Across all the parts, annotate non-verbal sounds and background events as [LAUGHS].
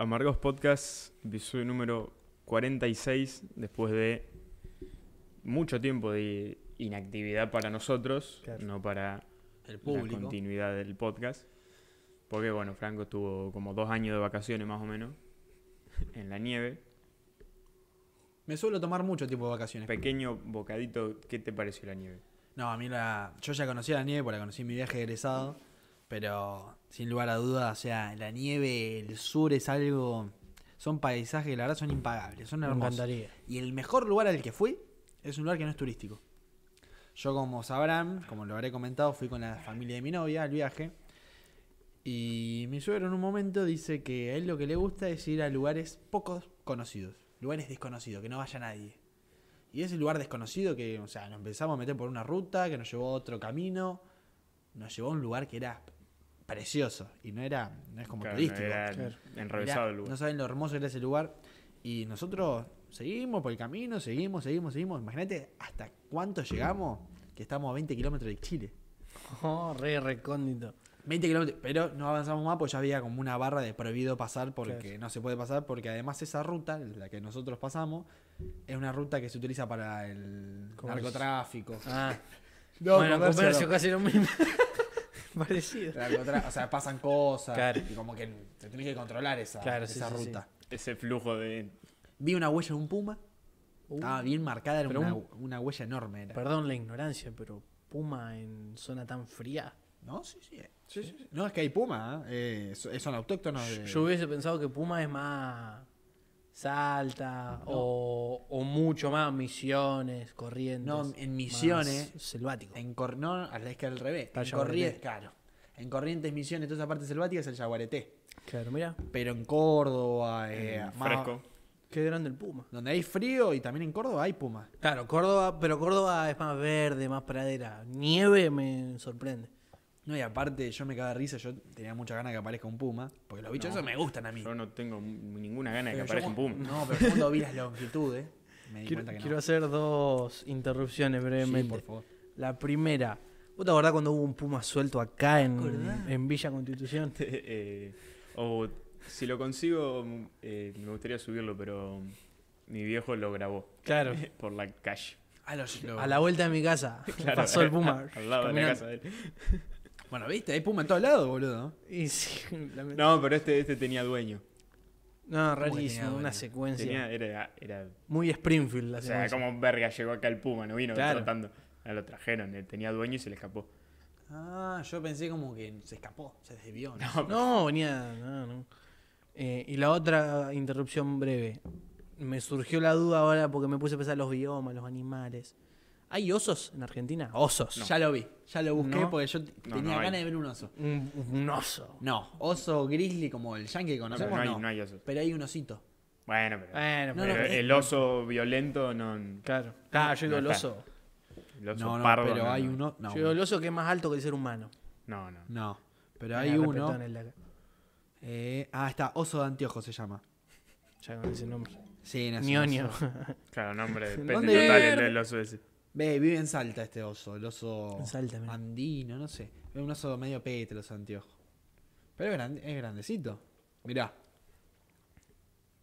Amargos Podcast, episodio número 46, después de mucho tiempo de inactividad para nosotros, Claro. no para El la continuidad del podcast. Porque bueno, Franco estuvo como dos años de vacaciones más o menos en la nieve. Me suelo tomar mucho tiempo de vacaciones. Pequeño bocadito, ¿qué te pareció la nieve? No, a mí la, yo ya conocía la nieve porque la conocí en mi viaje egresado. Pero sin lugar a dudas, o sea, la nieve, el sur es algo. Son paisajes que la verdad son impagables, son Me hermosos. encantaría. Y el mejor lugar al que fui es un lugar que no es turístico. Yo, como sabrán, como lo habré comentado, fui con la familia de mi novia al viaje. Y mi suegro en un momento dice que a él lo que le gusta es ir a lugares poco conocidos, lugares desconocidos, que no vaya nadie. Y ese lugar desconocido que, o sea, nos empezamos a meter por una ruta, que nos llevó a otro camino, nos llevó a un lugar que era precioso y no era, no es como Claro, turístico. era claro. enrevesado el lugar. No saben lo hermoso que era ese lugar. Y nosotros seguimos por el camino, seguimos, seguimos, seguimos. Imagínate hasta cuánto llegamos, que estamos a 20 kilómetros de Chile. Oh, re recóndito. 20 kilómetros, pero no avanzamos más porque ya había como una barra de prohibido pasar porque Claro. no se puede pasar, porque además esa ruta, la que nosotros pasamos, es una ruta que se utiliza para el narcotráfico. Ah, [LAUGHS] No, bueno, comercio comercio no. casi lo mismo. Parecido. O sea, pasan cosas Claro. y como que se tiene que controlar esa, Claro, sí, esa sí, sí. ruta. Ese flujo de... Vi una huella de un puma, Uh, estaba bien marcada, era una, un- una huella enorme. Era. Perdón la ignorancia, pero Puma en zona tan fría. No, sí, sí. sí, sí, sí. No, es que hay puma, ¿eh? Eh, so- son autóctonos. de- Yo hubiese pensado que Puma es más Salta o, o mucho más Misiones, Corrientes. No, en Misiones, Selvático. En cor... No, es que al revés. Está En. Corrientes, claro. En Corrientes, Misiones, toda esa parte selvática es el yaguareté. Claro, mira. Pero en Córdoba, eh, en más- fresco. Qué grande el Puma. donde hay frío y también en Córdoba hay puma. Claro, Córdoba, pero Córdoba es más verde, más pradera. Nieve me sorprende. No, y aparte yo me cago de risa, yo tenía muchas ganas que aparezca un puma, porque los bichos No. esos me gustan a mí. Yo no tengo ninguna gana de que Pero yo aparezca un puma. No, pero cuando vi las longitudes, me di Quiero, cuenta que quiero no. hacer dos interrupciones Sí, brevemente. por favor. La primera, ¿vos te acordás cuando hubo un puma suelto acá en, en Villa Constitución? [LAUGHS] Eh, o si lo consigo, eh, me gustaría subirlo, pero mi viejo lo grabó Claro. [LAUGHS] por la calle. Los- A la vuelta de mi casa [LAUGHS] Claro, pasó el puma. Al lado de la casa de él. Bueno, viste, hay puma en todos lados, boludo. Y sí, [LAUGHS] lament- No, pero este, este tenía dueño. no, rarísimo, una secuencia. Tenía, era, era, Muy Springfield la o sea, secuencia. como verga llegó acá el puma, no vino Claro. tratando. Ah, Lo trajeron, él tenía dueño y se le escapó. Ah, yo pensé como que se escapó, se desvió. ¿no? No, No, venía. No, no. Eh, y la otra interrupción breve. Me surgió la duda ahora porque me puse a pensar los biomas, los animales. ¿Hay osos en Argentina? Osos. Ya lo vi, ya lo busqué No. porque yo t- No, tenía no hay. ganas de ver un oso. Un, un oso. No, oso grizzly como el yankee que no, conocemos, no hay, no. no hay osos. Pero hay un osito. Bueno, pero, Bueno, No, pero no, el oso violento no. Claro. Claro, yo digo No el está. oso. El oso No, no, pardo. pero no, hay no. uno. No, Yo digo el oso que es más alto que el ser humano. No, no. no. Pero hay uno. el de acá. eh, ah, está, oso de anteojos se llama. Ya con ese nombre. Sí, no es un Ñoño. oso. Claro, nombre [LAUGHS] depende ¿Dónde total vive? el, el oso ese. Ve, vive en Salta este oso, el oso Salta, andino, no sé. Es un oso medio pete los anteojos. Pero es, grande- es grandecito. Mirá.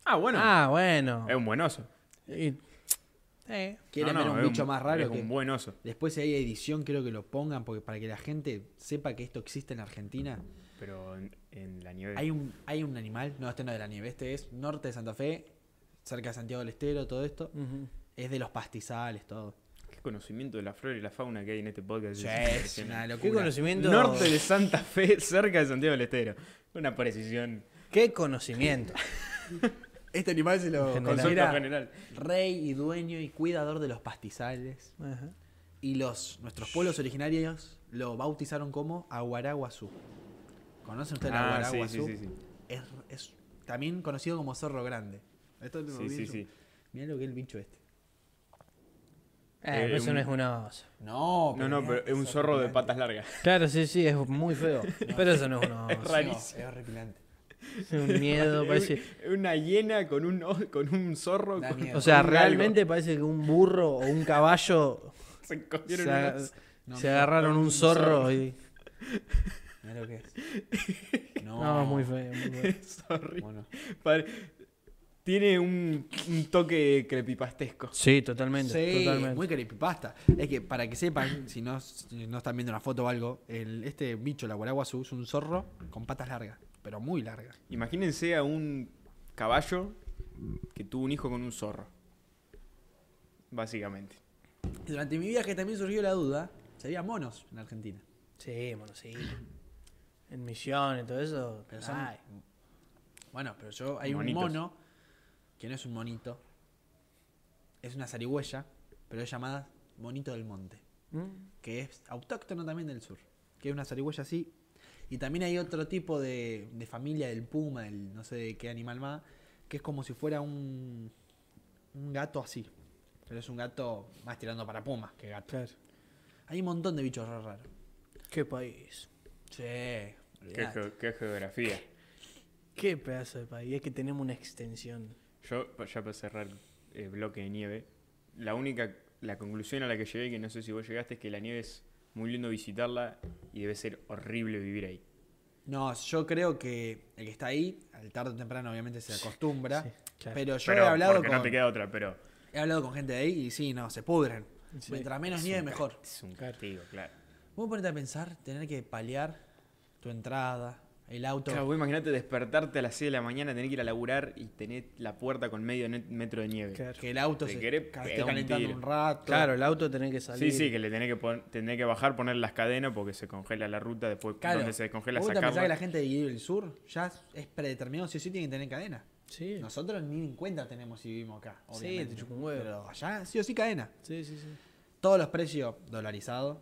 Ah, bueno. Ah, bueno. Es un buen oso. Y- eh, Quieren No, no, ver un es bicho más raro Es que. un buen oso. Después si hay edición creo que lo pongan porque para que la gente sepa que esto existe en Argentina. Pero en, en la nieve. Hay un, hay un animal, no, este no es de la nieve, este es norte de Santa Fe, cerca de Santiago del Estero, todo esto. ujú. Es de los pastizales, todo. Conocimiento de la flora y la fauna que hay en este podcast. Sí, Es es una. ¿Qué conocimiento? Norte de Santa Fe, [LAUGHS] cerca de Santiago del Estero. Una precisión. ¿Qué conocimiento? [LAUGHS] Este animal se lo considera general. rey y dueño y cuidador de los pastizales. Ajá. Y los nuestros pueblos originarios lo bautizaron como Aguaraguazú. ¿Conocen ustedes el Ah, sí, Aguaraguazú? sí, sí, sí. Es, es también conocido como zorro grande. Esto lo Sí, vi sí, en su- sí. Mirá lo que es el bicho este. Eh, Eh, pero eso un- no es una oso. No, No, no, mirá pero es un zorro de patas largas. Claro, sí, sí, es muy feo. [LAUGHS] Pero eso no es una Es oso. rarísimo. No, es horripilante. Es un miedo, [LAUGHS] parece. Es una hiena con un, con un zorro. Con-. O sea, realmente parece que un burro o un caballo [LAUGHS] Se se, unas- No, se mira, agarraron un zorro y. mirá Mirá lo que es. No, No, es muy feo, muy feo. Es horrible. Bueno, Pare- Tiene un, un toque creepypastesco. Sí, totalmente. Sí, totalmente. muy creepypasta. Es que para que sepan, si no, si no están viendo una foto o algo, el, este bicho, la guaraguazú, es un zorro con patas largas, pero muy largas. Imagínense a un caballo que tuvo un hijo con un zorro. Básicamente. Durante mi viaje también surgió la duda si había monos en Argentina. Sí, bueno, sí. En misiones, todo eso. Pero son- ay. Bueno, pero yo hay Monitos. un mono que no es un monito, es una zarigüeya, pero es llamada monito del monte, ¿Mm? que es autóctono también del sur, que es una zarigüeya así. Y también hay otro tipo de, de familia del puma, del no sé de qué animal más, que es como si fuera un, un gato así. Pero es un gato más tirando para puma que gato. Claro. Hay un montón de bichos raros. raros. Qué país. Sí, Qué, ge- qué geografía. Qué pedazo de país. Es que tenemos una extensión. Yo, ya para cerrar el bloque de nieve, la única, la conclusión a la que llegué, que no sé si vos llegaste, es que la nieve es muy lindo visitarla y debe ser horrible vivir ahí. No, yo creo que el que está ahí, al tarde o temprano obviamente se acostumbra. Sí, claro. Pero yo Pero he hablado con no te queda otra, pero he hablado con gente de ahí y sí, no, se pudren. Sí. Mientras menos es nieve, mejor. Es un castigo, claro. Vos ponete a pensar, tener que paliar tu entrada, el auto. Claro, vos imaginate despertarte a las 6 de la mañana, tener que ir a laburar y tener la puerta con medio metro de nieve. Claro. que el auto Te se esté calentando un rato. Claro, el auto tenés que salir. Sí, sí, que le tenés que, pon- tenés que bajar, poner las cadenas porque se congela la ruta, después Claro. donde se descongela ¿Vos te pensás que sacarla. la gente del sur ya es predeterminado si o sí tiene que tener cadena? Sí. Nosotros ni en cuenta tenemos si vivimos acá. Sí, obviamente. te chupa un huevo. Pero allá sí o sí cadena. Sí, sí, sí. Todos los precios dolarizados.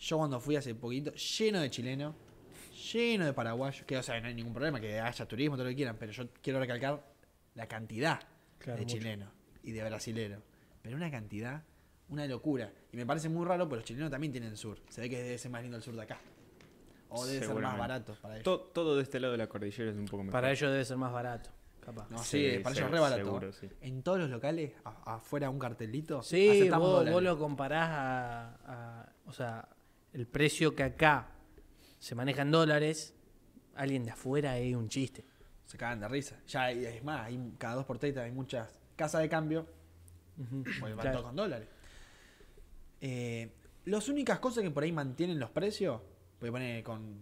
Yo cuando fui hace poquito, lleno de chilenos, lleno de paraguayos, que o sea, no hay ningún problema que haya turismo, todo lo que quieran, pero yo quiero recalcar la cantidad Claro, de chilenos y de brasileros. Pero una cantidad, una locura. Y me parece muy raro, pero los chilenos también tienen sur. Se ve que debe ser más lindo el sur de acá. O debe ser más barato para ellos. To- todo de este lado de la cordillera es un poco mejor. Para ellos debe ser más barato, capaz. No, sí, para ellos se- re barato. Seguro, sí. En todos los locales, afuera un cartelito, Sí, aceptamos vos, dólares. vos lo comparás a, a- O sea, el precio que acá se maneja en dólares, alguien de afuera es un chiste. Se cagan de risa. Ya hay- es más, hay, cada dos por tres hay muchas casas de cambio Ujú. porque van Claro. todos con dólares. Eh, las únicas cosas que por ahí mantienen los precios, puede poner con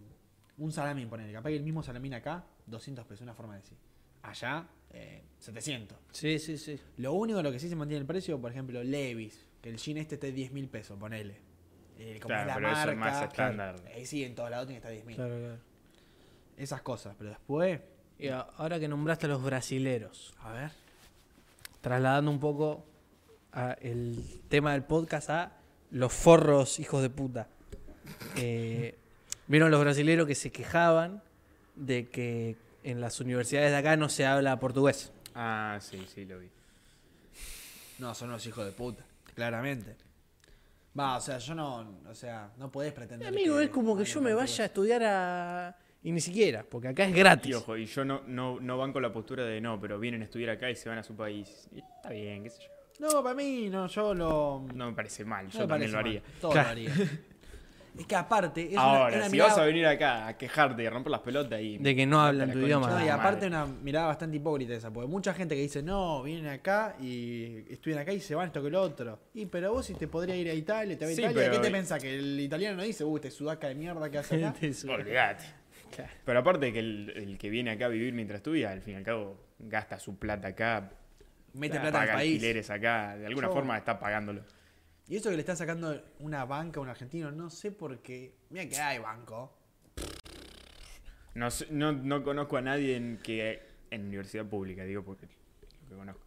un salami, poner, capaz que el mismo salamín acá, 200 pesos, una forma de decir. Allá, eh, 700. Sí, sí, sí. Lo único de lo que sí se mantiene el precio, por ejemplo, Levis, que el jean este esté 10 mil pesos, ponele. Eh, como Claro, es la pero eso marca, es más estándar. Ahí sí, en todos lados tiene que estar 10 mil. Claro, claro. Esas cosas, pero después, Y ahora que nombraste a los brasileros, a ver. trasladando un poco a el tema del podcast a los forros hijos de puta. Eh, Vieron los brasileros que se quejaban de que en las universidades de acá no se habla portugués. Ah, sí, sí, lo vi. No, son unos hijos de puta, claramente. Va, o sea, yo no, o sea, no podés pretender. Amigo, que es como que yo me vaya a estudiar a... Y ni siquiera, porque acá es gratis. Y ojo, y yo no, no, no van con la postura de no, pero vienen a estudiar acá y se van a su país. Y está bien, qué sé yo. No, para mí, no, yo lo. No me parece mal, no yo también lo haría. mal, Todo Claro. lo [LAUGHS] haría. Es que aparte, es Ahora, una si mirada- vas a venir acá a quejarte y a romper las pelotas y... De que no hablan la tu concha idioma. No, y madre. aparte una mirada bastante hipócrita esa, porque mucha gente que dice, no, vienen acá y estudian acá y se van esto que lo otro. Y pero vos si te podría ir a Italia, te vas a Sí, Italia, ¿qué te pensás? Que el italiano no dice, uh, este sudaca de mierda que hace acá. [LAUGHS] Olvídate. Claro. Pero aparte que el, el que viene acá a vivir mientras estudia, al fin y al cabo, gasta su plata acá, Mete paga plata en el país. alquileres acá, de alguna Yo- forma está pagándolo. Y eso que le están sacando una banca a un argentino, no sé por qué. Mira que hay banco. No, sé- no, no conozco a nadie en que en universidad pública, digo, porque lo que conozco.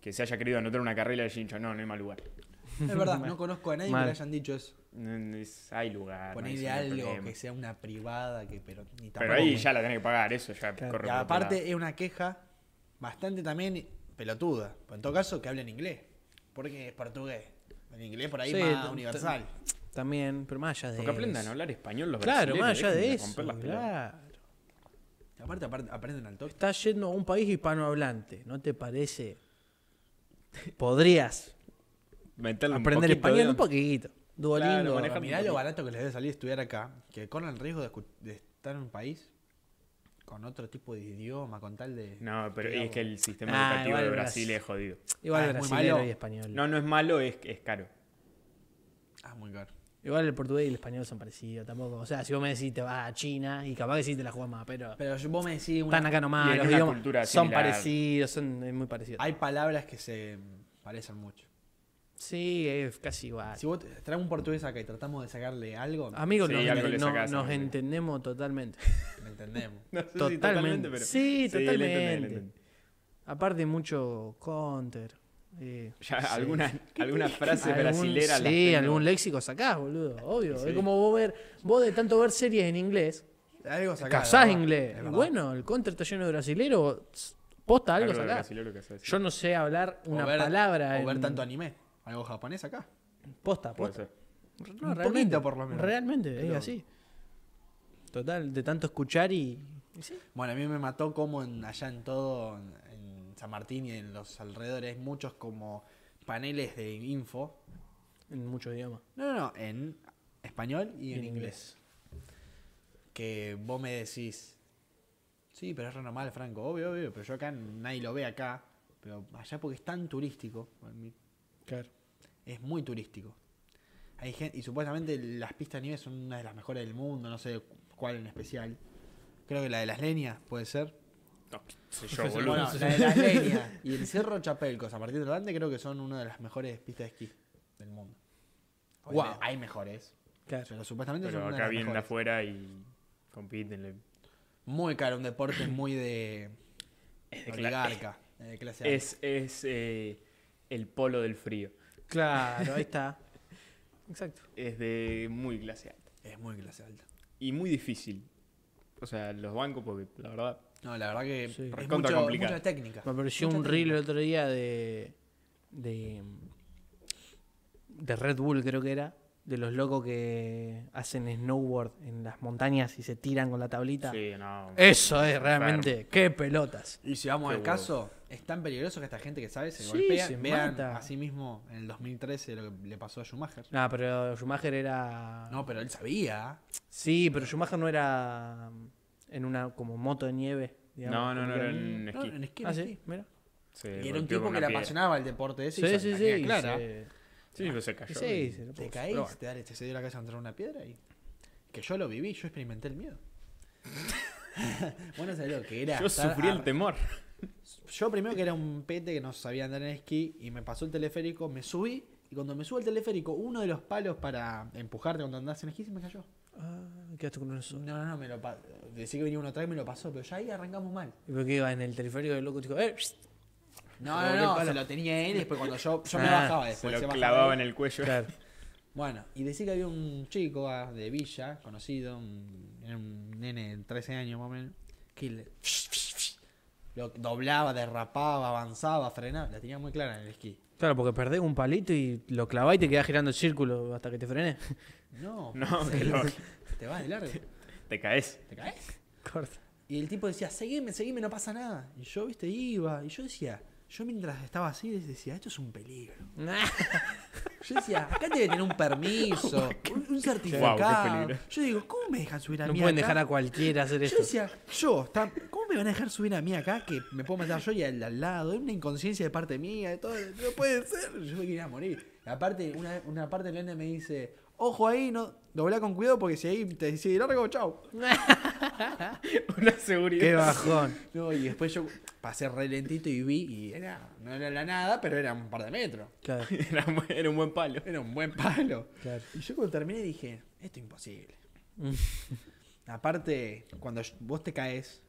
Que se haya querido anotar una carrera de Shincho, no, no hay mal lugar. Es verdad, no conozco a nadie Mal. que le hayan dicho eso. No, es- hay lugar. no Ponerle hay- algo problema. que sea una privada, que pero ni Pero tampoco. ahí ya la tenés que pagar, eso ya Claro. corre Y por otro aparte es una queja bastante también pelotuda. Pero en todo caso que hablen inglés. Porque es portugués. En inglés por ahí Sí, más universal. También, pero más allá de Porque aprendan a hablar español los Claro, más allá de eso. Claro. Aparte, aparte aprenden al toque. Estás yendo a un país hispanohablante, ¿no te parece? Podrías Meterle un aprender poquito español de- un poquito. Duolingo. Claro, Mirá lo barato que les debe salir estudiar acá, que corren el riesgo de estar en un país con otro tipo de idioma, con tal de... No, pero es que el sistema Ah, educativo de Brasil. Brasil es jodido. Igual Ah, es muy brasileño malo. y español. No, no es malo, es, es caro. Ah, muy caro. Igual el portugués y el español son parecidos tampoco. O sea, si vos me decís te vas a China y capaz que sí te la jugás más, pero Pero vos me decís, una- están acá nomás, los idiomas son similar. parecidos, son muy parecidos. hay palabras que se parecen mucho. Sí, es casi igual. Si vos traes un portugués acá y tratamos de sacarle algo, Amigos, Sí, nos, algo le no- sacás, nos entendemos totalmente. [LAUGHS] entendemos. No sé si totalmente. pero- Sí, le entendés, le totalmente. Aparte mucho counter. eh, Ya, sí. algunas algunas [LAUGHS] frases Algún- brasileras las Sí, tengo. algún léxico sacás, boludo. Obvio. Sí. Es como vos ver, vos de tanto ver series en inglés, Algo sacás. casás inglés. Y bueno, el counter está lleno de brasileros. Posta, algo, Algo sacás. Yo no sé hablar O una ver- palabra. O ver en- tanto anime. Algo japonés acá. Posta, Puede posta. ser. No, Un realmente, poquito, por lo menos. Realmente, es Pero- así. Total, de tanto escuchar y. sí. Bueno, a mí me mató como en, allá en todo, en, San Martín y en los alrededores, hay muchos como paneles de info. En muchos idiomas. No, no, no, en español y en, En inglés. Que vos me decís, sí, pero es re normal, Franco, obvio, obvio, pero yo acá nadie lo ve acá. Pero allá porque es tan turístico, Claro. Es muy turístico. Hay gente, y supuestamente las pistas de nieve son una de las mejores del mundo, no sé cuál en especial. Creo que la de las leñas puede ser. No, sé yo, boludo. Bueno, la de las leñas y el Cerro Chapelco, San Martín del Grande, creo que son una de las mejores pistas de esquí del mundo. Obviamente, Wow. Hay mejores. Claro. Pero supuestamente pero son una acá de las vienen de mejores. afuera y compiten. Muy caro, un deporte muy de. Es de oligarca, de clase alta. Es, es eh, el polo del frío. Claro, ahí está. [LAUGHS] Exacto. Es de muy clase alta. Es muy clase alta. Y muy difícil. O sea, los bancos, porque la verdad. No, la verdad que Sí. es mucho, complicado. mucha técnica. Me apareció Mucha un reel el otro día de. de. de Red Bull, creo que era. De los locos que hacen snowboard en las montañas y se tiran con la tablita. Sí, no. Eso es realmente. ¡Qué pelotas! Y si vamos Qué al huevo. caso, es tan peligroso que esta gente que sabe se Sí, golpea. se Vean mata. así mismo en el 2013 lo que le pasó a Schumacher. No, pero Schumacher era. No, pero él sabía. Sí, pero Schumacher no era en una como moto de nieve. digamos, No, no, no, era en No, esquí. en esquí, en Ah, esquí. sí, mira. Se Y era un tipo que le apasionaba el deporte ese. Sí, y sí, sí. Clara. se- Sí, pero se cayó. Sí, y- se lo Te puso. caís, Pero bueno. te, dale, te se dio la cabeza contra una piedra y. Que yo lo viví, yo experimenté el miedo. [LAUGHS] bueno, ¿sabes lo que era? Yo estar sufrí a- el temor. Yo primero que era un pete que no sabía andar en esquí y me pasó el teleférico, me subí y cuando me subo al teleférico, uno de los palos para empujarte cuando andás en esquí se me cayó. Ah, quedaste con eso. No, no, no, me lo pa- Decí que venía uno atrás y me lo pasó, pero ya ahí arrancamos mal. ¿Y por qué iba en el teleférico del loco? Dijo, eh, No, no, no, se lo tenía él y después cuando yo, yo me Ah, bajaba Se después. lo se bajaba clavaba en el cuello. claro. Bueno, y decía que había un chico ah, de Villa, conocido, un nene de 13 años más o menos, que le- lo doblaba, derrapaba, avanzaba, frenaba, la tenía muy clara en el esquí. Claro, porque perdés un palito y lo clavás y te quedás girando el círculo hasta que te frenes. [LAUGHS] No, No, [LAUGHS] que lo- te vas de largo, te caes. te caes. Corta. Y el tipo decía, seguime, seguime, no pasa nada. Y yo, viste, iba, y yo decía, yo mientras estaba así decía, esto es un peligro. [LAUGHS] Yo decía, acá debe tener un permiso, [LAUGHS] un, un certificado. yo digo, ¿cómo me dejan subir a No mí pueden acá? dejar a cualquiera hacer Yo esto. decía, yo, ¿cómo me van a dejar subir a mí acá que me puedo matar yo y al, al lado? Es una inconsciencia de parte mía, de todo, no puede ser. Yo me quería morir. Aparte, una, una parte del me dice, ojo ahí, no, dobla con cuidado porque si ahí te sigue largo, chau. [LAUGHS] Una seguridad. Qué bajón. No, y después yo pasé re lentito y vi, y era, no era la nada, pero era un par de metros. Claro, [LAUGHS] Era, un buen- era un buen palo. Era un buen palo. claro. Y yo cuando terminé dije, esto es imposible. Mm. Aparte, cuando vos te caes,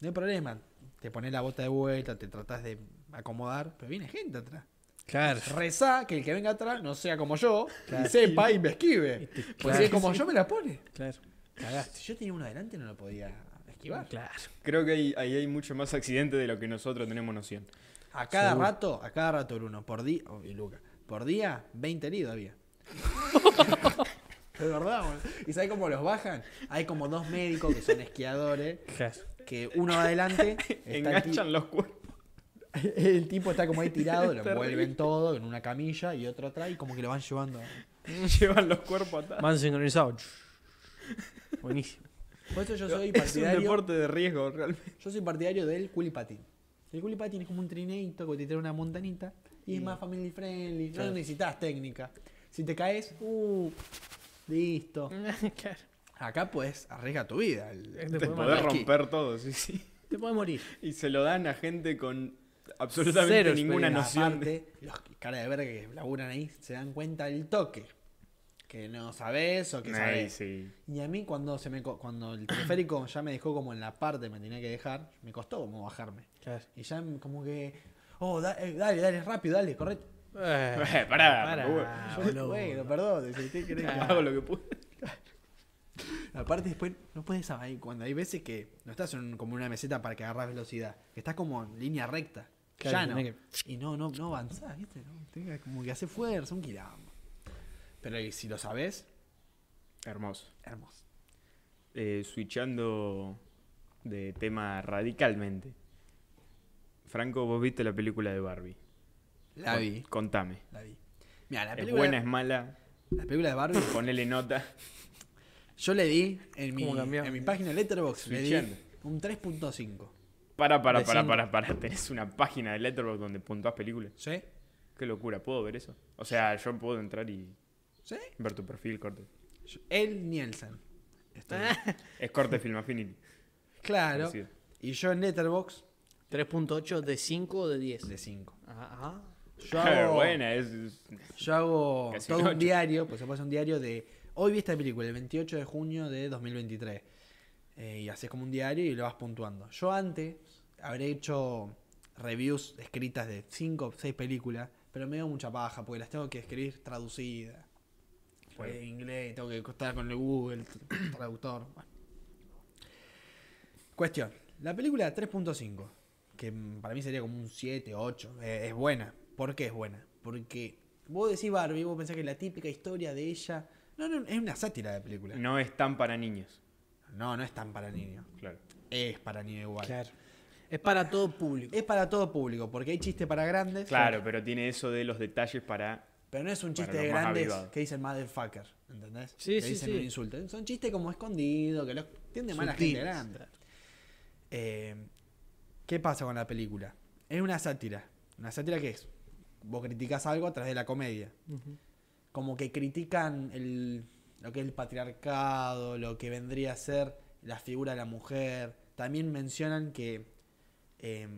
no hay problema. Te pones la bota de vuelta, te tratás de acomodar, pero viene gente atrás. Claro. Rezá que el que venga atrás no sea como yo, Claro. y sepa y me esquive. Pues claro. si es como yo, me la pone. Claro. Si yo tenía uno adelante, no lo podía esquivar. Claro. Creo que ahí, ahí hay mucho más accidentes de lo que nosotros tenemos noción. A cada Seguro. rato, a cada rato, Bruno, por día, oh, y Luca, por día, 20 heridos había. [LAUGHS] es verdad, boludo. ¿Y sabes cómo los bajan? Hay como dos médicos que son esquiadores, Claro. que uno va adelante, está el, ti- Enganchan los cuerpos. [LAUGHS] el tipo está como ahí tirado, lo [LAUGHS] envuelven todo en una camilla y otro atrás y como que lo van llevando. Llevan los cuerpos atados. Van sincronizados. Buenísimo. Por eso yo soy Es un partidario. deporte de riesgo, realmente. Yo soy partidario del culipatín. El culipatín es como un trineito que te tira una montanita y es más family friendly. Claro. No necesitas técnica. Si te caes, uh, listo. [LAUGHS] claro. Acá pues arriesga tu vida. El- Te Te podés romper todo, sí, sí. Te puedes morir. Y se lo dan a gente con absolutamente Cero ninguna noción. de- Aparte, los cara de verga que laburan ahí se dan cuenta del toque. Que no sabes o que Ay, sabes. sí. Y a mí cuando se me co- cuando el teleférico [CLEARS THROAT] ya me dejó como en la parte me tenía que dejar, me costó como bajarme. Claro. Y ya como que, oh, da- eh, dale, dale, rápido, dale, correcto. Eh, Eh, pará, pará, Yo, bueno, perdón, si [LAUGHS] Hago lo que puedo. [LAUGHS] Aparte después no puedes ahí cuando hay veces que no estás en como una meseta para que agarras velocidad, que estás como en línea recta, Claro, llano, y no no no avanzás, ¿viste? Como que hace fuerza, un quilombo. Pero y si lo sabes, Hermoso. hermoso. Eh, switchando de tema radicalmente. Franco, vos viste la película de Barbie. La Con- vi, Contame. la vi. Mira, la ¿Es película, buena, es mala? la película de Barbie, Ponele nota. yo le di en mi, en mi página Letterboxd le di Switchando. un 3.5. Para, para, para, para, para. Tenés una página de Letterboxd donde puntuás películas. ¿Sí? Qué locura, ¿puedo ver eso? O sea, yo puedo entrar y ¿Sí? ver tu perfil, corte. El Nielsen. Estoy- Es corte Film Affinity. claro. Parecido. Y yo en Letterboxd 3.8 de 5 o de 10. de 5. Ajá. Yo hago, buena, es, es- yo hago Casi todo un ocho. diario, pues se pasa un diario de. Hoy vi esta película, el 28 de junio de 2023. Eh, y haces como un diario y lo vas puntuando. Yo antes habré hecho reviews escritas de 5 o 6 películas, pero me dio mucha paja porque las tengo que escribir traducidas. Pues en inglés, tengo que estar con el Google [COUGHS] Traductor. Bueno. Cuestión. La película 3.5, que para mí sería como un 7, 8, eh, es buena. ¿Por qué es buena? Porque vos decís Barbie, vos pensás que la típica historia de ella... No, no, es una sátira de película. no es tan para niños. No, no es tan para niños. Claro. Es para niños igual. Claro. Es para todo público. Es para todo público, porque hay chistes para grandes. Claro, pero tiene eso de los detalles para. Pero no es un chiste de grandes avivados. que dicen motherfucker, ¿entendés? Sí, que sí, dicen sí. un insulto. Son chistes como escondidos, que los tiende mala gente Sutiles. grande. Eh, ¿Qué pasa con la película? Es una sátira. ¿Una sátira qué es? Vos criticás algo a través de la comedia. Como que critican el, lo que es el patriarcado, lo que vendría a ser la figura de la mujer. También mencionan que... eh,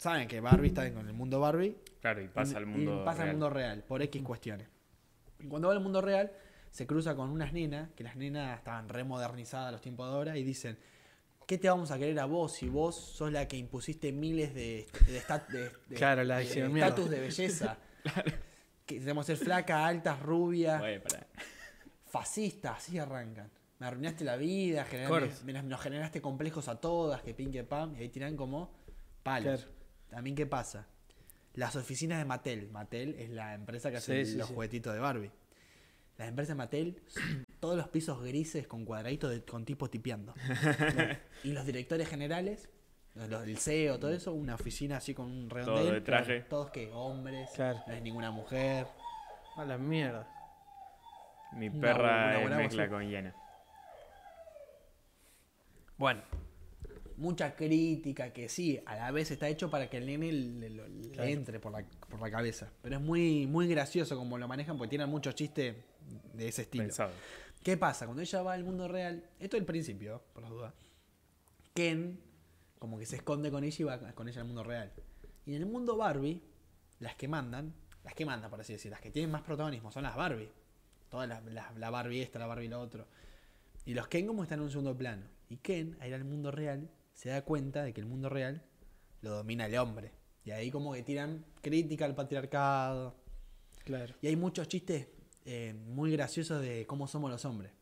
Saben que Barbie está con el mundo Barbie Claro, y pasa al y mundo. pasa al mundo real, por X cuestiones. Y cuando va al mundo real, se cruza con unas nenas, que las nenas estaban remodernizadas a los tiempos de ahora, y dicen, ¿qué te vamos a querer a vos si vos sos la que impusiste miles de de esta- de- de- [LAUGHS] Claro, la de hicieron mierda. estatus de belleza? [LAUGHS] Que tenemos que ser flacas, altas, rubias, fascistas, así arrancan. Me arruinaste la vida, generaste- Corres. me- nos generaste complejos a todas, que pin que pam, y ahí tiran como palos. Claro. También, ¿qué pasa? Las oficinas de Mattel. Mattel es la empresa que hace Sí, sí, los sí. juguetitos de Barbie. Las empresas de Mattel, todos los pisos grises con cuadraditos de- con tipos tipeando. [LAUGHS] y los directores generales, los, los del CEO, todo eso, una oficina así con un redondel. de traje. Todos que hombres, Claro. no hay ninguna mujer. A la mierda. Mi Una perra es mezcla con hiena. Bueno, mucha crítica que sí, a la vez está hecho para que el nene le, le- le Claro. entre por la, por la cabeza. Pero es muy, muy gracioso como lo manejan porque tienen muchos chistes de ese estilo. Pensado. ¿Qué pasa? Cuando ella va al mundo real, esto es el principio, por las dudas, Ken como que se esconde con ella y va con ella al mundo real. Y en el mundo Barbie, las que mandan, las que mandan, por así decir, las que tienen más protagonismo son las Barbie. Todas las, las- la Barbie esta, la Barbie lo otro. Y los Ken como están en un segundo plano. Y Ken, a ir al mundo real, se da cuenta de que el mundo real lo domina el hombre. Y ahí como que tiran crítica al patriarcado. Claro. Y hay muchos chistes eh, muy graciosos de cómo somos los hombres.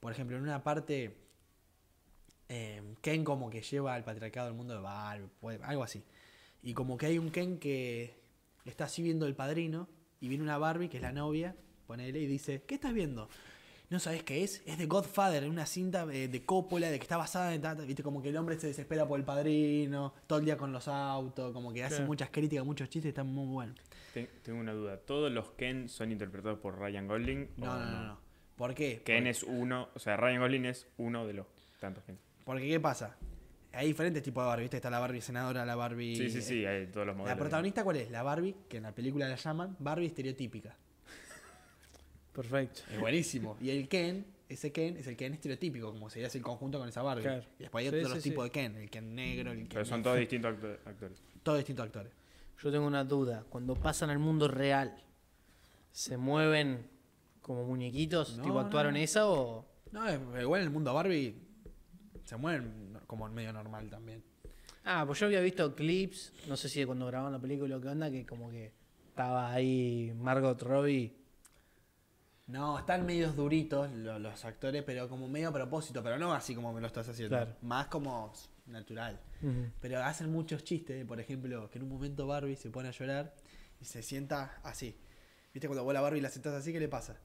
Por ejemplo, en una parte, eh, Ken como que lleva al patriarcado al mundo de Barbie, puede- algo así. Y como que hay un Ken que está así viendo el padrino y viene una Barbie, que es la novia, ponele, y dice, ¿qué estás viendo? ¿No sabés qué es? Es de Godfather, una cinta eh, de Coppola, de que está basada en... tata- Viste, como que el hombre se desespera por el padrino, todo el día con los autos, como que hace Claro. muchas críticas, muchos chistes, está muy bueno. Te- Tengo una duda. ¿Todos los Ken son interpretados por Ryan Gosling? o No, no, no, no. ¿Por qué? Ken Porque- es uno, o sea, Ryan Gosling es uno de los tantos Ken. Porque, ¿qué pasa? Hay diferentes tipos de Barbie, ¿viste? Está la Barbie senadora, la Barbie... Sí, sí, sí, hay todos los modelos. La protagonista, ¿cuál es? La Barbie, que en la película la llaman Barbie estereotípica. Perfecto. Es buenísimo. Y el Ken, ese Ken, es el Ken estereotípico, como sería el conjunto con esa Barbie. Claro. Y después hay Sí, otros sí, tipos sí. de Ken. El Ken negro, el Ken... Pero son todos distintos acto- actores. Todos distintos actores. Yo tengo una duda. Cuando pasan al mundo real, ¿se mueven como muñequitos? No, ¿Tipo actuaron no. esa o.? No, es- igual en el mundo Barbie se mueven como en medio normal también. Ah, pues yo había visto clips, no sé si de cuando grababan la película o qué onda, que como que estaba ahí Margot Robbie. No, están medios duritos lo- los, actores, pero como medio a propósito, pero no así como me lo estás haciendo. Claro. Más como natural. Pero hacen muchos chistes, por ejemplo, que en un momento Barbie se pone a llorar y se sienta así. ¿Viste cuando vos la Barbie la sentás así, qué le pasa?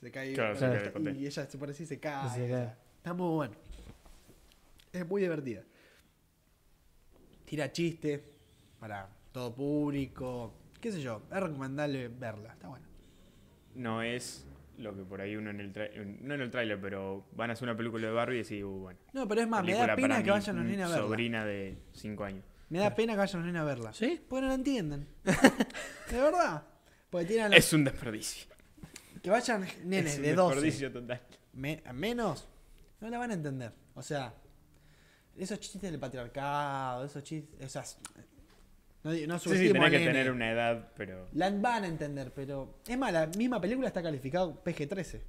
Se cae Claro, se cae y- y ella se pone así y se cae. Se cae. Está muy bueno. Es muy divertida. Tira chistes para todo público. Qué sé yo, es recomendable verla. Está bueno. No es lo que por ahí uno en el tráiler, no en el tráiler, pero van a hacer una película de Barbie y decís, uh, bueno. No, pero es más, me película da pena para que vayan los nenes a verla. sobrina de 5 años. Me da pena que vayan los nenes a verla. ¿Sí? Porque no la entienden. [LAUGHS] de verdad. Porque tienen los- Es un desperdicio. que vayan nenes es un de 12 desperdicio total. me- menos, no la van a entender. O sea, esos chistes del patriarcado, esos chistes, esas... No, no Sí, sí, tenés que nene. tener una edad, pero... La van a entender, pero... Es más, la misma película está calificada PG-13.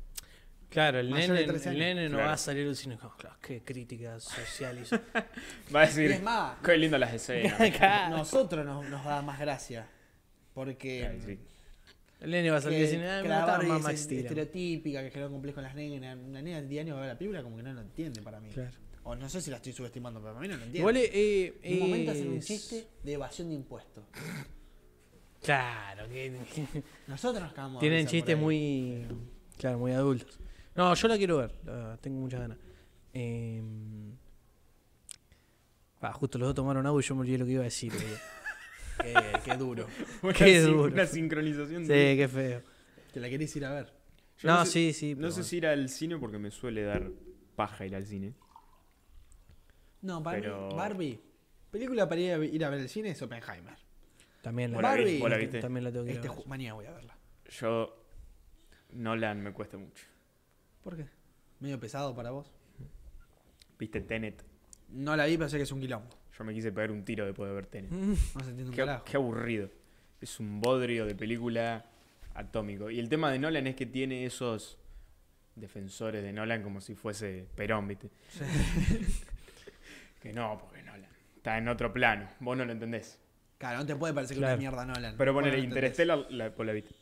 Claro, el Mayor nene, 13 el nene no Claro. va a salir del cine. Oh, claro, qué crítica social hizo. [LAUGHS] Va a Y decir, es más, qué lindo las escenas. [LAUGHS] Nosotros nos, nos da más gracia. Porque... Sí. El nene va a salir del cine. Ah, me Barbie más estereotípica, que genera un complejo en las nenas. Una nena de 10 años va a ver la película como que no lo entiende para mí. Claro. O no sé si la estoy subestimando, pero para mí no lo entiende. Igual eh, En un momento hacen un es- chiste de evasión de impuestos. [LAUGHS] Claro, que [LAUGHS] Nosotros nos cagamos de tienen risa por chistes ahí. muy. Claro, muy adultos. No, yo la quiero ver. la- tengo muchas ganas. Eh, ah, justo los dos tomaron agua y yo me olvidé lo que iba a decir. boludo. [LAUGHS] Qué, qué duro. Una, Qué sin- duro. una sincronización sí, de... qué feo. Te la querés ir a ver. Yo No, sé- sí, sí. No pero sé bueno. si ir al cine porque me suele dar paja ir al cine. No, para Pero- mí, Barbie. Película para ir a, ir a ver el cine es Oppenheimer. También la, ¿Vos la vi- Barbie- la viste? También la tengo que Este mañana voy a verla. Yo... Nolan me cuesta mucho. ¿Por qué? ¿Medio pesado para vos? ¿Viste Tenet? No la vi, pero sé que es un quilombo. Yo me quise pegar un tiro después de ver Tenet. [LAUGHS] No se entiende un Qué, carajo. qué aburrido. Es un bodrio de película atómico. Y el tema de Nolan es que tiene esos defensores de Nolan como si fuese Perón, ¿viste? [LAUGHS] que no, porque Nolan está en otro plano. Vos no lo entendés. Claro, no te puede parecer que una mierda Nolan. Pero Vos ponele no entendés. Interstellar, la, vos la viste.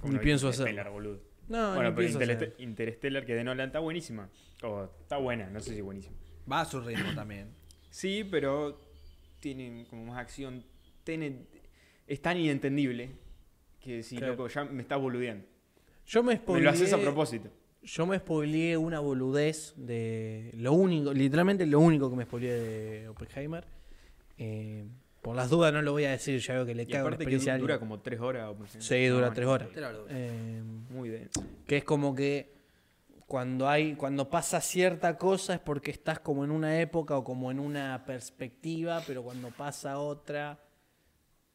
¿Cómo Ni no pienso Interstellar, hacerlo. boludo. No, bueno, ni pero pienso Interest- hacerlo. Interstellar, que de Nolan está buenísima. O está buena, no sé si buenísima. Va a su ritmo también. Sí, pero tiene como más acción. Tenet es tan inentendible que si Claro. loco, ya me está boludeando. Yo me Me lo haces a spoileé- propósito. Yo me spoileé una boludez de lo único, literalmente lo único que me spoileé de Oppenheimer. Eh, por las dudas no lo voy a decir, ya veo que le Y cago la aparte que experiencia a dura como tres horas. o- Sí, dura tres horas. La. Eh, Muy denso. que es como que cuando hay cuando pasa cierta cosa es porque estás como en una época o como en una perspectiva, pero cuando pasa otra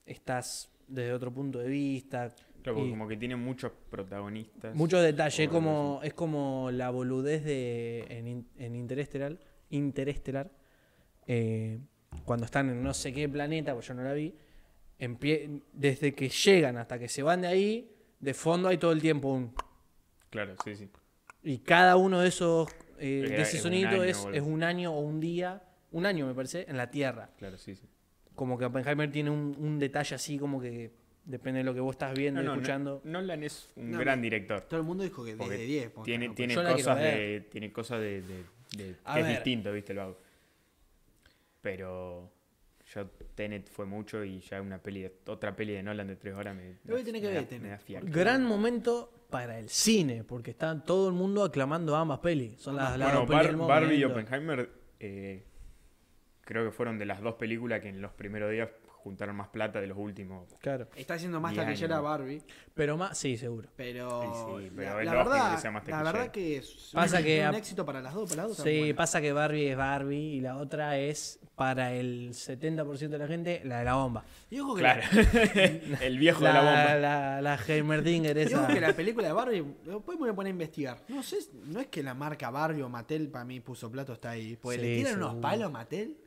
estás desde otro punto de vista. Claro, Y- como que tiene muchos protagonistas. Mucho detalle, es o algo como, es como la boludez de en, en Interestelar, Interestelar eh, cuando están en no sé qué planeta, pues yo no la vi, desde que llegan hasta que se van de ahí, de fondo hay todo el tiempo un... Claro, sí, sí. Y cada uno de esos, eh, de ese es un sonido año, es, es un año o un día, un año me parece, en la Tierra. Claro, sí, sí. Como que Oppenheimer tiene un, un detalle así como que depende de lo que vos estás viendo No, y no, no- escuchando. Nolan es un No, gran director. Todo el mundo dijo que desde 10. porque Tiene, no, tiene cosas de. Tiene cosas de. es distinto, viste, el vago. Pero. yo Tenet fue mucho y ya una peli de, otra peli de Nolan de tres horas me, Lo voy a tener que me ver, da- Tenet. me da. Gran momento para el cine, porque está todo el mundo aclamando ambas pelis. Son las, las Bueno, dos Bar- Barbie y. Oppenheimer eh, creo que fueron de las dos películas que en los primeros días juntaron más plata de los últimos. Claro. Está haciendo más taquillera años. Barbie, Pero más, sí, seguro. pero, Sí, sí, pero la, es la verdad, que sea más la verdad que es Pasa un, que un a- éxito para las dos, para las dos. Sí, pasa que Barbie es Barbie y la otra es para el 70% de la gente la de la bomba. Y ojo que Claro, [LAUGHS] el viejo de la bomba. La, la Heimerdinger la, y ojo esa. que la película de Barbie, después me voy a poner a investigar. No sé, no es que la marca Barbie o Mattel para mí puso plato está ahí. Le Sí, tiran unos palos a Mattel.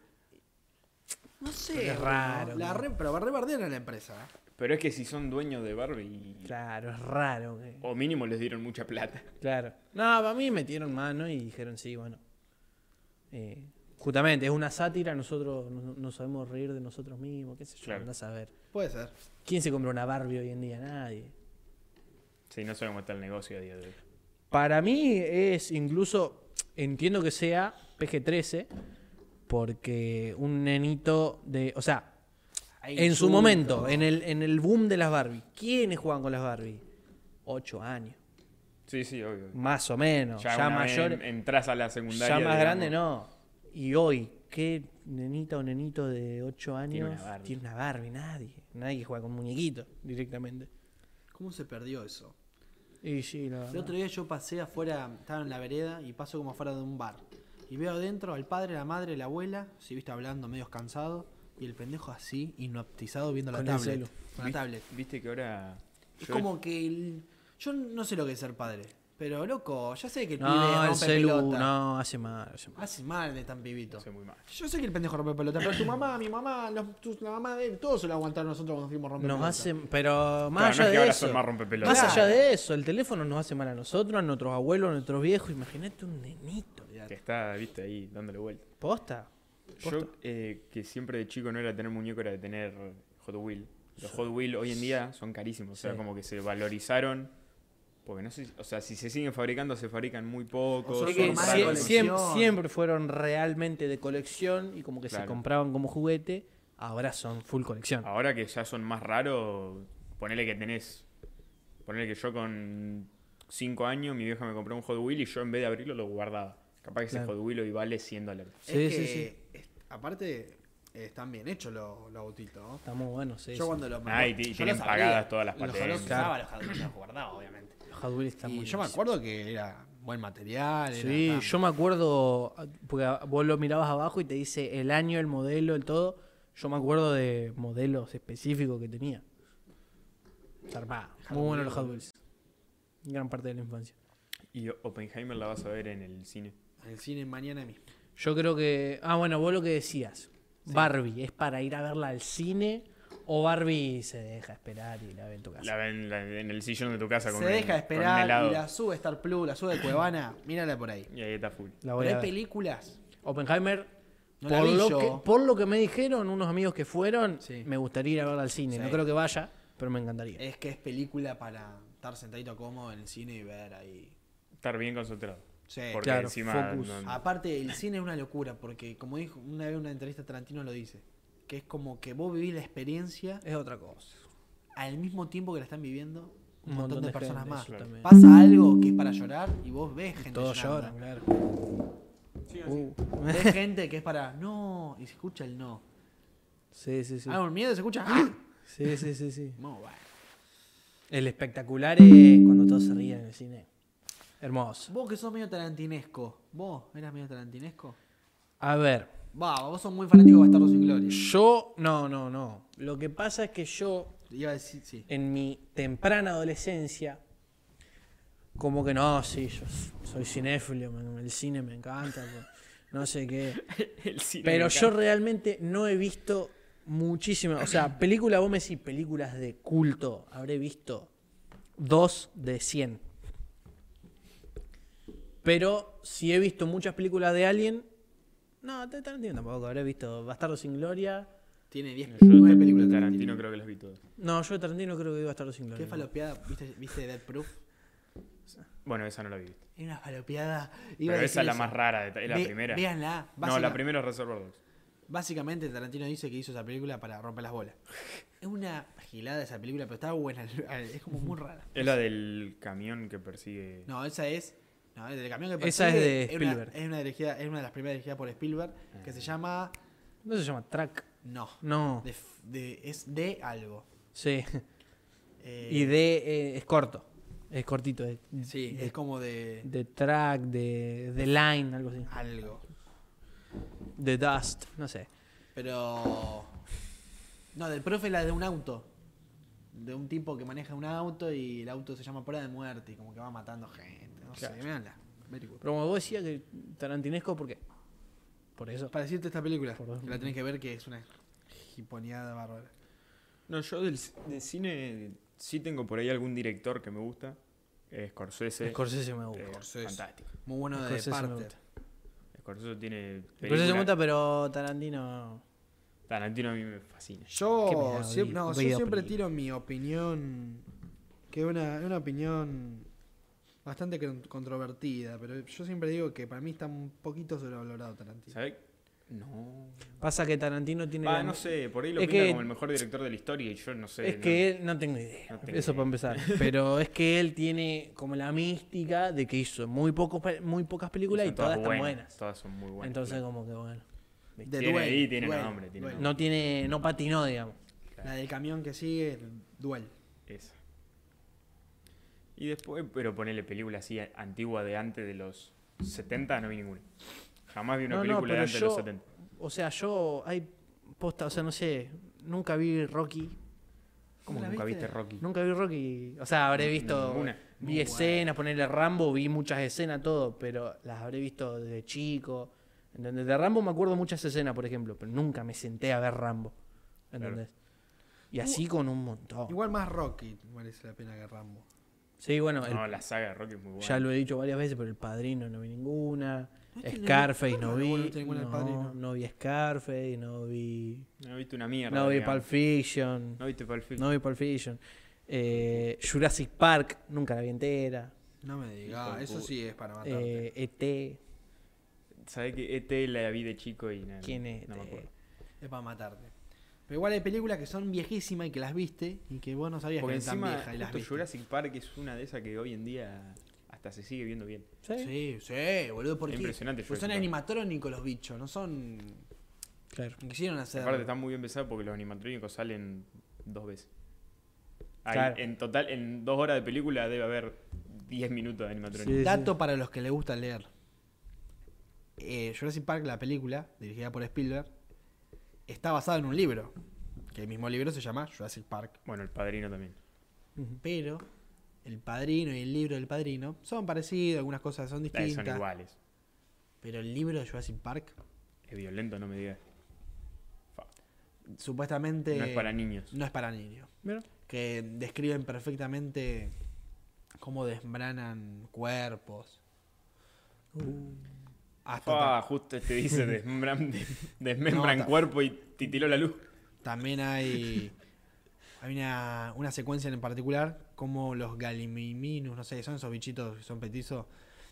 No sé, Es bro. raro, La re, pero re bardearon a la empresa. ¿eh? Pero es que si son dueños de Barbie, Claro, es raro. o mínimo les dieron mucha plata. Claro. No, para mí metieron mano y dijeron sí, bueno. Eh, justamente, es una sátira, nosotros no, no sabemos reír de nosotros mismos, qué sé yo, Claro. andás a ver. Puede ser. ¿Quién se compra una Barbie hoy en día? Nadie. Sí, no sé cómo está el negocio a día de hoy. Para mí es incluso, entiendo que sea PG-13, porque un nenito de, o sea, en su momento, en el, en el boom de las Barbie, ¿quiénes juegan con las Barbie? Ocho años, Sí, sí, obvio. más o menos. Ya, Ya, una vez mayor, en- entras a la secundaria. ya más digamos, grande no. Y hoy, ¿qué nenita o nenito de 8 años Tiene una Barbie. tiene una Barbie? Nadie. Nadie juega con muñequitos directamente. ¿Cómo se perdió eso? Y sí, la El otro día yo pasé afuera, estaba en la vereda y paso como afuera de un bar. Y veo adentro al padre, la madre, la abuela, si viste hablando medio cansado, y el pendejo así, hipnotizado viendo la Con el tablet. celu. La tablet. Viste que ahora. Es yo- como que el- yo no sé lo que es ser padre, pero loco, ya sé que el pibe No, el rompe celu, pelota. no, hace mal. Hace mal. Hace mal de tan pibito. Soy muy mal. Yo sé que el pendejo rompe pelota, pero tu mamá, mi mamá, los- tu- la mamá de él, todos se lo aguantaron nosotros cuando fuimos romper Nos pelota. hace, pero más Claro, no allá es que de ahora eso. son más rompepelotas. Más Claro. allá de eso, el teléfono nos hace mal a nosotros, a nuestros abuelos, a nuestros viejos. Imagínate un nenito. Que está, viste, ahí dándole vuelta. ¿Posta? Yo, eh, que siempre de chico no era tener muñeco, era de tener Hot Wheels. Los Hot Wheels hoy en día son carísimos. O sea, como que se valorizaron. Porque no sé, si- o sea, si se siguen fabricando, se fabrican muy pocos. O que sie- siempre, siempre fueron realmente de colección y como que se compraban como juguete. Ahora son full colección. Ahora que ya son más raros, ponele que tenés. Ponele que yo con 5 años, mi vieja me compró un Hot Wheel y yo en vez de abrirlo lo guardaba. Capaz que Claro. ese Hot Wheel hoy vale 100 dólares. Sí, es sí, que, es- aparte, eh, están bien hechos los, los autitos, ¿no? Está muy bueno, sí. Yo sí. cuando los Ah, y yo los tienen abría, pagadas todas las los patentes. usaba, los usaba, los guardaba, obviamente. Los Hot Wheels están Y muy yo me buenos. acuerdo que era buen material. Sí, yo me acuerdo, porque vos lo mirabas abajo y te dice el año, el modelo, el todo. Yo me acuerdo de modelos específicos que tenía. Zarpado. Muy Hot bueno los Wheels. Gran parte de la infancia. Y Oppenheimer la vas a ver en el cine. En el cine mañana mismo. Yo creo que. Ah, bueno, vos lo que decías. Barbie, ¿es para ir a verla al cine? ¿O Barbie se deja esperar y la ve en tu casa? La ven la- en el sillón de tu casa con Se un- deja con un esperar y la sube Star Plus, la sube Cuevana, mírala por ahí. Y ahí está full. La voy Pero a hay ver. películas. Oppenheimer, No por, lo yo. que, por lo que me dijeron unos amigos que fueron, Sí. me gustaría ir a verla al cine. Sí. No creo que vaya, pero me encantaría. Es que es película para estar sentadito cómodo en el cine y ver ahí. Estar bien concentrado. Sí. Porque Claro, encima. focus. no- Aparte, el cine es una locura, porque como dijo una vez en una entrevista Tarantino lo dice, que es como que vos vivís la experiencia Es otra cosa. al mismo tiempo que la están viviendo un, Un montón, montón de, de personas gente, más. Pasa algo que es para llorar y vos ves gente Todos llorando. lloran, claro. Uh. Ves gente que es para no y se escucha el no. Sí, sí, sí. Ah, un miedo se escucha. ¡Ah! Sí, sí, sí, sí. Muy bueno. El espectacular es cuando todos se ríen en el cine. Hermoso. Vos que sos medio tarantinesco. ¿Vos eras medio tarantinesco? A ver, Va, vos sos muy fanático de Bastardo sin Gloria. yo. No, no, no. Lo que pasa es que yo, Iba a decir, sí. en mi temprana adolescencia, como que no, sí, yo soy cinéfilo, el cine me encanta, no sé qué. [LAUGHS] el cine Pero me yo realmente no he visto muchísimas. O sea, películas, vos me decís, películas de culto. Habré visto dos de 100. Pero si he visto muchas películas de Alien. No, Tarantino tampoco. Habré visto Bastardo sin Gloria. Tiene 10 Yo 9 de películas de Tarantino creo que las vi todas. No, yo de Tarantino creo que vi Bastardo sin ¿Qué Gloria. falopeada? ¿Viste, ¿Viste Dead Proof? Bueno, esa no la vi. Era una falopeada. Iba Pero a esa es la eso. más rara, es la Ve- primera. Véanla. No, la primera es Reservoir Dogs. Básicamente Tarantino dice que hizo esa película para romper las bolas. Es una gilada esa película, pero está buena. [LAUGHS] Es como muy rara. Es la del camión que persigue. No, esa es. No, es del camión que Esa es de una- Spielberg. Es una, dirigida, es una de las primeras dirigidas por Spielberg, que se llama. ¿No se llama track? No. No. de f- de- es de algo. Sí. Eh, Y de. eh, es corto. Es cortito. De, Sí, de, es como de. de track, de, de line, algo así. algo. De dust, no sé. Pero. No, del profe la de un auto. De un tipo que maneja un auto y el auto se llama Prueba de Muerte y como que va matando gente. No Claro. sé, veanla. Pero como vos decías que tarantinesco, ¿por qué? Por eso. Para decirte esta película, Por dos. que la tenés que ver que es una hiponeada bárbara. No, yo del, del cine sí tengo por ahí algún director que me gusta. Eh, Scorsese. Scorsese me gusta. Eh, Scorsese. fantástico. Muy bueno de Scorsese me parte. gusta. Scorsese tiene. Scorsese me películas- gusta, pero Tarantino. Tarantino a mí me fascina. ¿Qué me Yo, da? siempre, no, yo Video siempre película. tiro mi opinión, que es una, es una opinión bastante con- controvertida, pero yo siempre digo que para mí está un poquito sobrevalorado Tarantino. ¿Sabes? No. Pasa que Tarantino tiene. Va, la- no sé, por ahí lo Es pinta que- como el mejor director de la historia y yo no sé. Es no- que él, no tengo idea, No tengo eso idea. para empezar. [LAUGHS] Pero es que él tiene como la mística de que hizo muy, pocos, muy pocas películas y, todas, están buenas. Todas son muy buenas. Entonces, claro. como que bueno. De tiene Duel, ahí, tiene Duel, nombre, tiene Duel. nombre. No tiene, no patinó, digamos. Claro, La del camión que sigue, Duel. esa. Y después, pero ponerle película así antigua de antes de los 70, no vi ninguna. Jamás vi una No, no, película de antes de los yo- 70. O sea, yo hay posta, o sea, no sé, nunca vi Rocky. ¿Cómo ¿La nunca viste? viste Rocky? Nunca vi Rocky. O sea, habré visto. Ninguna. Vi Muy escenas, ponerle Rambo, vi muchas escenas, todo, pero las habré visto desde chico. ¿Entendés? De Rambo me acuerdo muchas escenas, por ejemplo, pero nunca me senté a ver Rambo. ¿Entendés? Y así con un montón. Igual más Rocky merece la pena que Rambo. Sí, bueno, el- No, la saga de Rocky es muy buena. ya lo he dicho varias veces, pero el padrino no vi ninguna. No es que no- Scarface no, no, vi. no no, vi Scarface, no vi. No viste una mierda. No vi digamos. Pulp Fiction. No viste Pulp Fiction. No vi Pulp Fiction. Eh, Jurassic Park, nunca la vi entera. No me digas, eso sí es para matarte. Eh, ET. ¿Sabés que ET la vi de chico y nada? ¿Quién es? No me ET? acuerdo. Es para matarte. Pero igual hay películas que son viejísimas y que las viste y que vos no sabías Porque que eran tan viejas y las viste. Jurassic Park es una de esas que hoy en día hasta se sigue viendo bien. Sí, sí, boludo, porque Es impresionante pues son animatrónicos los bichos, no son... Claro. Quisieron hacer... Aparte está muy bien pensado porque los animatrónicos salen dos veces. Hay- Claro. En total, en dos horas de película debe haber 10 minutos de animatrónicos. Sí. Dato para los que les gusta leer. Eh, Jurassic Park, la película, dirigida por Spielberg, está basada en un libro. Que el mismo libro se llama Jurassic Park. Bueno, el padrino también. Pero el padrino y el libro del padrino son parecidos, algunas cosas son Eh, distintas. Son iguales. Pero el libro de Jurassic Park, Es violento, no me digas. Supuestamente. No es para niños. no es para niños. Mira. Que describen perfectamente cómo desbranan cuerpos. Hasta Fa, justo este dice [LAUGHS] desmembran, No, cuerpo y titiló la luz. También hay, hay una, una secuencia en particular, como los galimiminus, no sé, son esos bichitos que son petizos,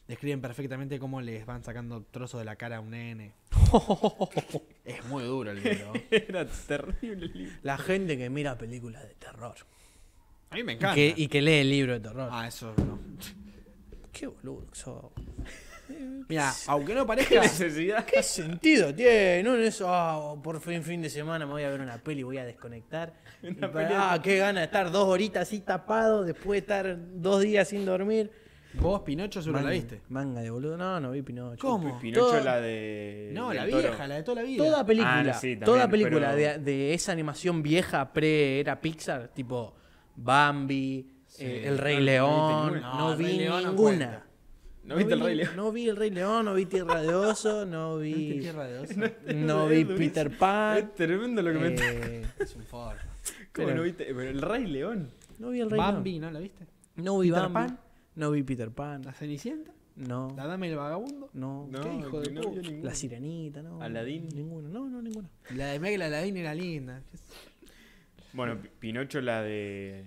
describen perfectamente cómo les van sacando trozos de la cara a un nene. [LAUGHS] es muy duro el libro. [LAUGHS] Era terrible el libro. La gente que mira películas de terror. A mí me Y encanta. que, y que lee el libro de terror. Ah, eso no. Qué boludo que sos. Mira, [LAUGHS] aunque no ¿Qué parezca, necesidad? ¿Qué sentido tiene? No en eso, ah, por fin, fin de semana me voy a ver una peli, voy a desconectar. [LAUGHS] Y Una para- peli- ah, qué [LAUGHS] gana de estar dos horitas así tapado, después de estar dos días sin dormir. vos Pinocho seguro la Manga- viste. Manga de boludo. No, no vi Pinocho. ¿Cómo? Pinocho Toda- la de. No, la Toro. vieja, la de toda la vida. Toda película, Ah, no, sí, también, toda película pero- de, de esa animación vieja pre era Pixar, tipo Bambi, Sí. eh, El Rey No, León, no, vi León ninguna. ¿No viste el vi- Rey León? No vi El Rey León, no vi Tierra de Oso, no [LAUGHS] ¿Viste vi, Tierra de Oso? [LAUGHS] [LAUGHS] no vi Peter Pan. Es tremendo lo que me. eh, es un forro. ¿Cómo pero- no viste? Pero el Rey León. no vi El Rey Bambi, ¿no la viste? León. No vi Peter Bambi. Pan. No vi Peter Pan. ¿La Cenicienta? No. ¿La Dama y el Vagabundo? No. No, ¿Qué hijo de no puta? vio ninguno. La Sirenita, no. Aladín. Ninguna. No, no, ninguna. La de Meg la Aladdin era linda. Bueno, Pi- Pinocho la de.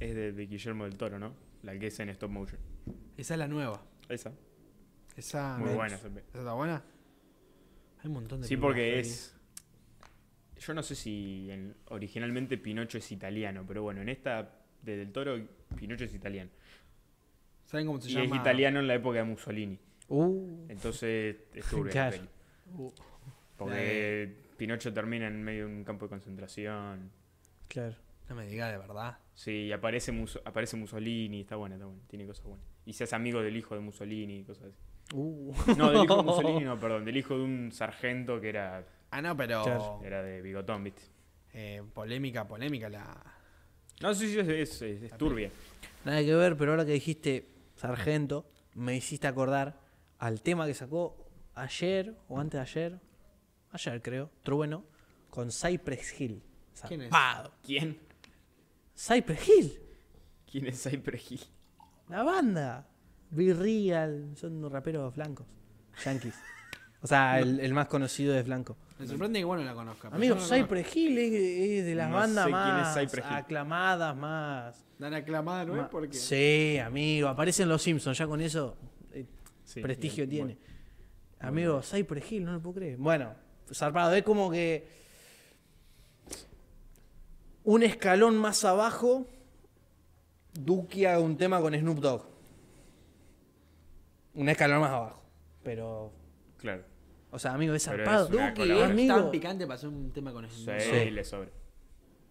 Es de, de Guillermo del Toro, ¿no? La que es en stop motion. Esa es la nueva. Esa. Esa, Muy buena. esa pe- ¿Esa está buena? Hay un montón de Sí, porque es. yo no sé si en- originalmente Pinocho es italiano, pero bueno, en esta de Del Toro, Pinocho es italiano. ¿Saben cómo se Y llama? es italiano en la época de Mussolini. Uh, Entonces es turbia la Claro. peli. Porque Pinocho termina en medio de un campo de concentración. claro. No me diga de verdad. Sí, y aparece, Mus- aparece Mussolini, está buena, está buena, tiene cosas buenas. Y se hace amigo del hijo de Mussolini y cosas así. Uh. No, del hijo de [LAUGHS] Mussolini, no, perdón, del hijo de un sargento que era, Ah, no, pero. Era de bigotón, ¿viste? eh, polémica, polémica la. No, sí, sí, es, es, es- es turbia. Nada que ver, pero ahora que dijiste Sargento, me hiciste acordar al tema que sacó ayer o antes de ayer, ayer creo, Trueno, con Cypress Hill. ¿Quién es? ¿Quién? Cypress Hill, ¿Quién es Cypress Hill? la banda. Be Real, son unos raperos blancos, yankees. O sea, el, el más conocido es blanco. Me sorprende que vos no la conozcas. pero Amigo, yo no la Cypress Hill es, es de las No bandas sé quién es más Cypress Hill. aclamadas, más... conozco. Dan aclamada, ¿no es? Porque. Sí, amigo, aparecen los Simpsons, ya con eso eh, Sí, prestigio bien, tiene. bueno. Amigo, Cypress Hill, no lo puedo creer. Bueno, zarpado, es como que un escalón más abajo, Duki haga un tema con Snoop Dogg. Un escalón más abajo. Pero, Claro. o sea, amigo, es Pero zarpado. es una Duki, colaboración. Es tan amigo. picante para hacer un tema con Sí, eso. Sí. le sobra.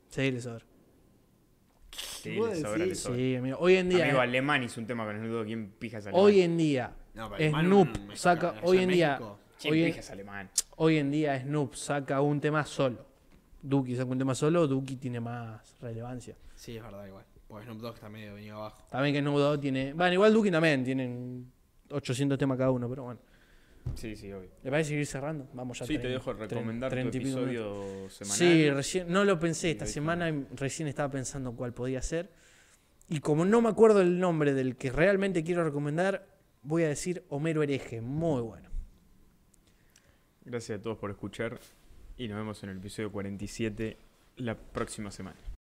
Sí, le sobra. Sí, vos le sobra, le decís? sobra. Sí, amigo. Hoy en día. Amigo alemán hizo un tema con Snoop Dogg. ¿Quién pija es alemán? Hoy en día, No, pero Snoop saca. allá Hoy en en día. México. ¿Quién Hoy en, pija es alemán? hoy en día Snoop saca un tema solo. Duki saca un tema solo, Duki tiene más relevancia. Sí, es verdad, igual. Porque Snoop Dogg está medio venido abajo. También que Snoop Dogg tiene. Bueno, igual Duki también, tienen 800 temas cada uno, pero bueno. Sí, sí, obvio. ¿Le parece ir cerrando? Vamos ya. Sí, te dejo recomendar tu 30 y pico minutos. episodio semanal. Sí, recién, no lo pensé esta semana, y recién estaba pensando cuál podía ser. Y como no me acuerdo el nombre del que realmente quiero recomendar, voy a decir Homero Hereje, muy bueno. Gracias a todos por escuchar y nos vemos en el episodio 47 la próxima semana.